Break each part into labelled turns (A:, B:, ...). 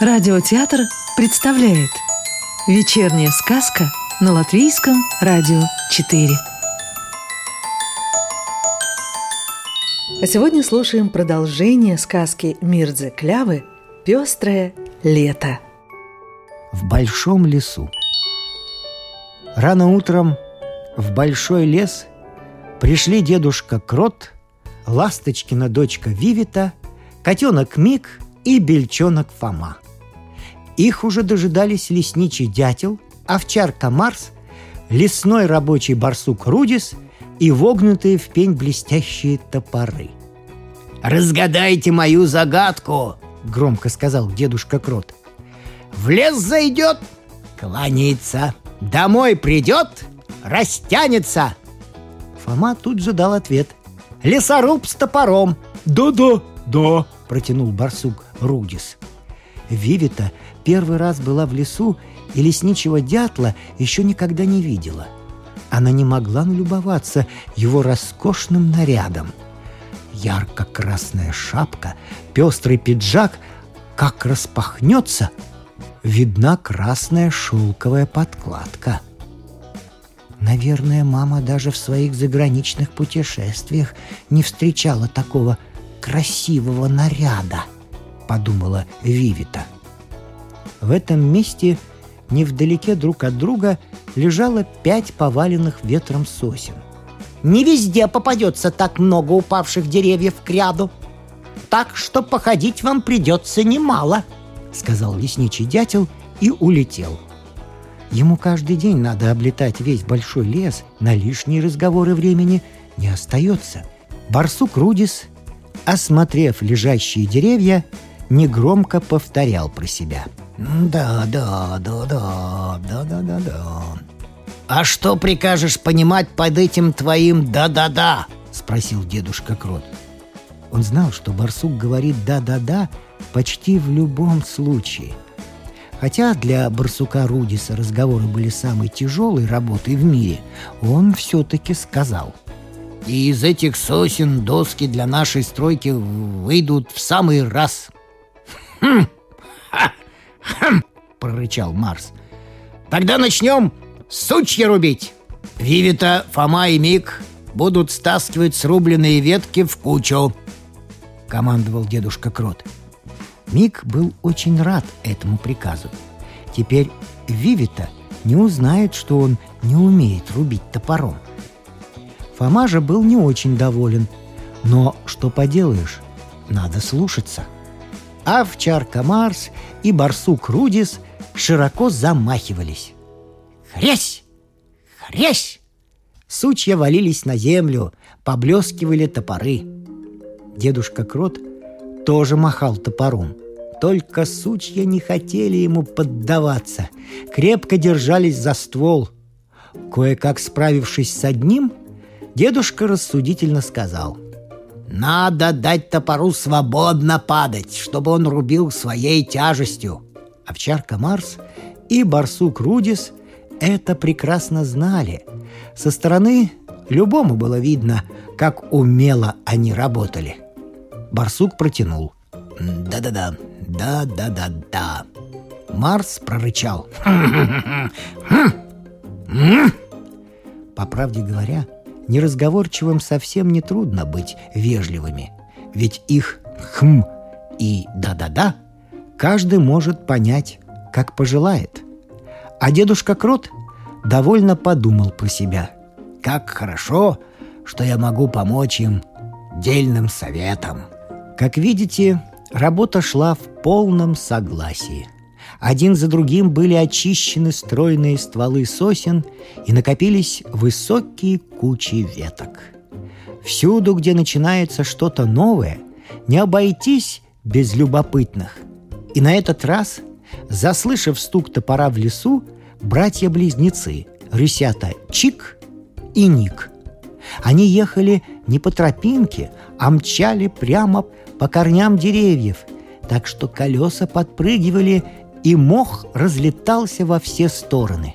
A: Радиотеатр представляет Вечерняя сказка на Латвийском радио 4 А сегодня слушаем продолжение сказки Мирдзе Клявы «Пестрое лето»
B: В большом лесу. Рано утром в большой лес пришли дедушка Крот, ласточкина дочка Вивита, котенок Мик и бельчонок Фома – их уже дожидались лесничий дятел, овчарка Марс, лесной рабочий барсук Рудис и вогнутые в пень блестящие топоры. «Разгадайте мою загадку!» — громко сказал дедушка Крот. «В лес зайдет, кланяется, домой придет, растянется!» Фома тут же дал ответ. «Лесоруб с топором!»
C: «Да-да, да!»
B: — протянул барсук Рудис. Вивита первый раз была в лесу и лесничего дятла еще никогда не видела. Она не могла налюбоваться его роскошным нарядом. Ярко-красная шапка, пестрый пиджак, как распахнется, видна красная шелковая подкладка. Наверное, мама даже в своих заграничных путешествиях не встречала такого красивого наряда – подумала Вивита. В этом месте невдалеке друг от друга лежало пять поваленных ветром сосен. «Не везде попадется так много упавших деревьев к ряду, так что походить вам придется немало», — сказал лесничий дятел и улетел. Ему каждый день надо облетать весь большой лес, на лишние разговоры времени не остается. Барсук Рудис, осмотрев лежащие деревья, негромко повторял про себя. «Да, да, да, да, да, да, да, да». «А что прикажешь понимать под этим твоим «да-да-да»?» — спросил дедушка Крот. Он знал, что барсук говорит «да-да-да» почти в любом случае. Хотя для барсука Рудиса разговоры были самой тяжелой работой в мире, он все-таки сказал — и из этих сосен доски для нашей стройки выйдут в самый раз. «Хм! Ха! Хм!» — прорычал Марс. «Тогда начнем сучья рубить!» Вивита, Фома и Мик будут стаскивать срубленные ветки в кучу!» — командовал дедушка Крот. Мик был очень рад этому приказу. Теперь Вивита не узнает, что он не умеет рубить топором. Фома же был не очень доволен. Но что поделаешь, надо слушаться — овчарка Марс и барсук Рудис широко замахивались. Хрясь! Хрясь! Сучья валились на землю, поблескивали топоры. Дедушка Крот тоже махал топором. Только сучья не хотели ему поддаваться, крепко держались за ствол. Кое-как справившись с одним, дедушка рассудительно сказал — надо дать топору свободно падать, чтобы он рубил своей тяжестью. Овчарка Марс и барсук Рудис это прекрасно знали. Со стороны любому было видно, как умело они работали. Барсук протянул. «Да-да-да, да-да-да-да». Марс прорычал. По правде говоря, неразговорчивым совсем не трудно быть вежливыми, ведь их «хм» и «да-да-да» каждый может понять, как пожелает. А дедушка Крот довольно подумал про себя. Как хорошо, что я могу помочь им дельным советом. Как видите, работа шла в полном согласии – один за другим были очищены стройные стволы сосен и накопились высокие кучи веток. Всюду, где начинается что-то новое, не обойтись без любопытных. И на этот раз, заслышав стук топора в лесу, братья-близнецы, рысята Чик и Ник. Они ехали не по тропинке, а мчали прямо по корням деревьев, так что колеса подпрыгивали и мох разлетался во все стороны.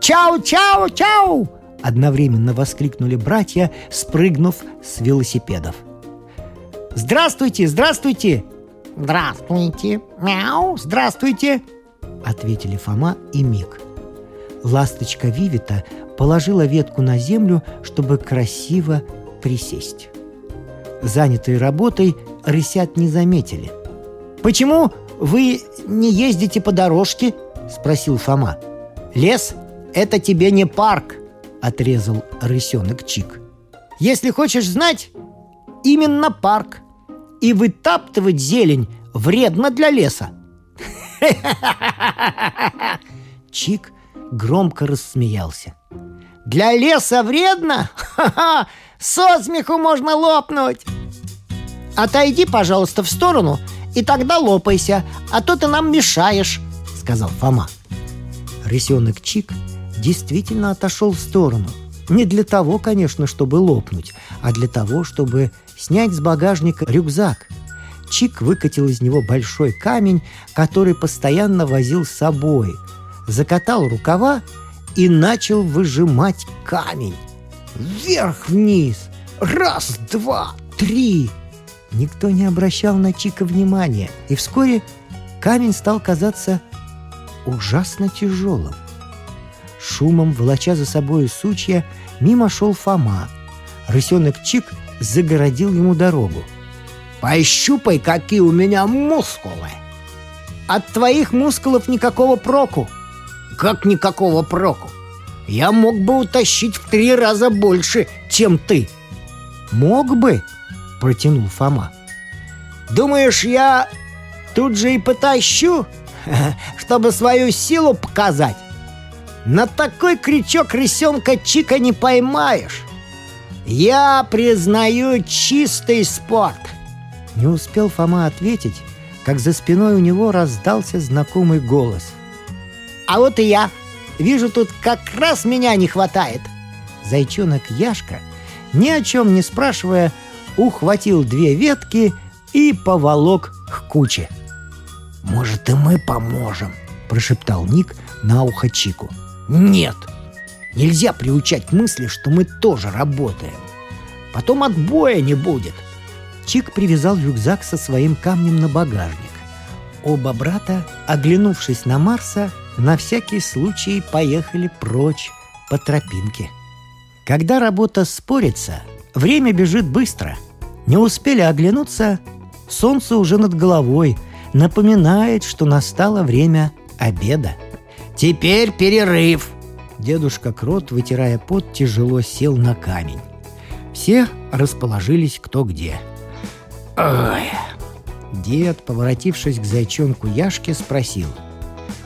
B: «Чау, чау, чау!» – одновременно воскликнули братья, спрыгнув с велосипедов. «Здравствуйте, здравствуйте!» Здравствуйте. Мяу, здравствуйте, ответили Фома и Мик. Ласточка Вивита положила ветку на землю, чтобы красиво присесть. Занятые работой, рысят не заметили. «Почему вы не ездите по дорожке?» – спросил Фома. «Лес – это тебе не парк», – отрезал рысенок Чик. «Если хочешь знать, именно парк. И вытаптывать зелень вредно для леса». Чик громко рассмеялся. «Для леса вредно? Ха-ха! Со смеху можно лопнуть!» «Отойди, пожалуйста, в сторону, и тогда лопайся, а то ты нам мешаешь», — сказал Фома. Рысенок Чик действительно отошел в сторону. Не для того, конечно, чтобы лопнуть, а для того, чтобы снять с багажника рюкзак. Чик выкатил из него большой камень, который постоянно возил с собой, закатал рукава и начал выжимать камень. Вверх-вниз. Раз, два, три. Никто не обращал на Чика внимания, и вскоре камень стал казаться ужасно тяжелым. Шумом, волоча за собой сучья, мимо шел Фома. Рысенок Чик загородил ему дорогу. «Пощупай, какие у меня мускулы!» «От твоих мускулов никакого проку!» «Как никакого проку? Я мог бы утащить в три раза больше, чем ты!» «Мог бы!» — протянул Фома. «Думаешь, я тут же и потащу?» чтобы свою силу показать. На такой крючок рысенка Чика не поймаешь. Я признаю чистый спорт. Не успел Фома ответить, как за спиной у него раздался знакомый голос. А вот и я. Вижу, тут как раз меня не хватает. Зайчонок Яшка, ни о чем не спрашивая, ухватил две ветки и поволок к куче. «Может, и мы поможем?» – прошептал Ник на ухо Чику. «Нет! Нельзя приучать мысли, что мы тоже работаем. Потом отбоя не будет!» Чик привязал рюкзак со своим камнем на багажник. Оба брата, оглянувшись на Марса, на всякий случай поехали прочь по тропинке. Когда работа спорится, время бежит быстро. Не успели оглянуться, солнце уже над головой – напоминает, что настало время обеда. «Теперь перерыв!» Дедушка Крот, вытирая пот, тяжело сел на камень. Все расположились кто где. «Ой!» Дед, поворотившись к зайчонку Яшке, спросил.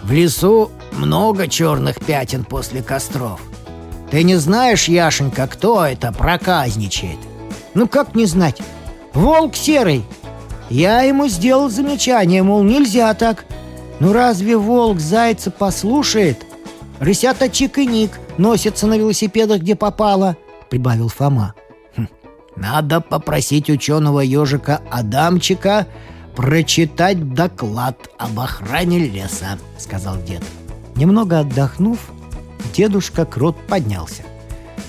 B: «В лесу много черных пятен после костров. Ты не знаешь, Яшенька, кто это проказничает?» «Ну как не знать? Волк серый, я ему сделал замечание, мол, нельзя так. Ну разве волк зайца послушает? Рысята Чик и Ник носятся на велосипедах, где попало, прибавил Фома. Хм, надо попросить ученого ежика Адамчика прочитать доклад об охране леса, сказал дед. Немного отдохнув, дедушка Крот поднялся.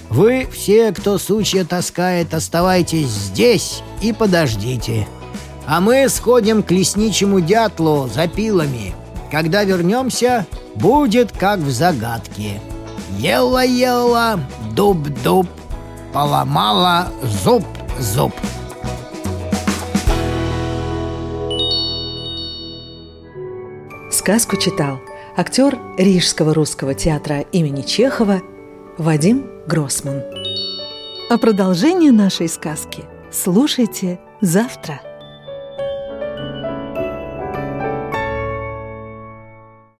B: Вы все, кто сучья таскает, оставайтесь здесь и подождите. А мы сходим к лесничему дятлу за пилами. Когда вернемся, будет как в загадке. Ела-ела, дуб-дуб, поломала зуб-зуб.
A: Сказку читал актер Рижского русского театра имени Чехова Вадим Гроссман. А продолжение нашей сказки слушайте завтра.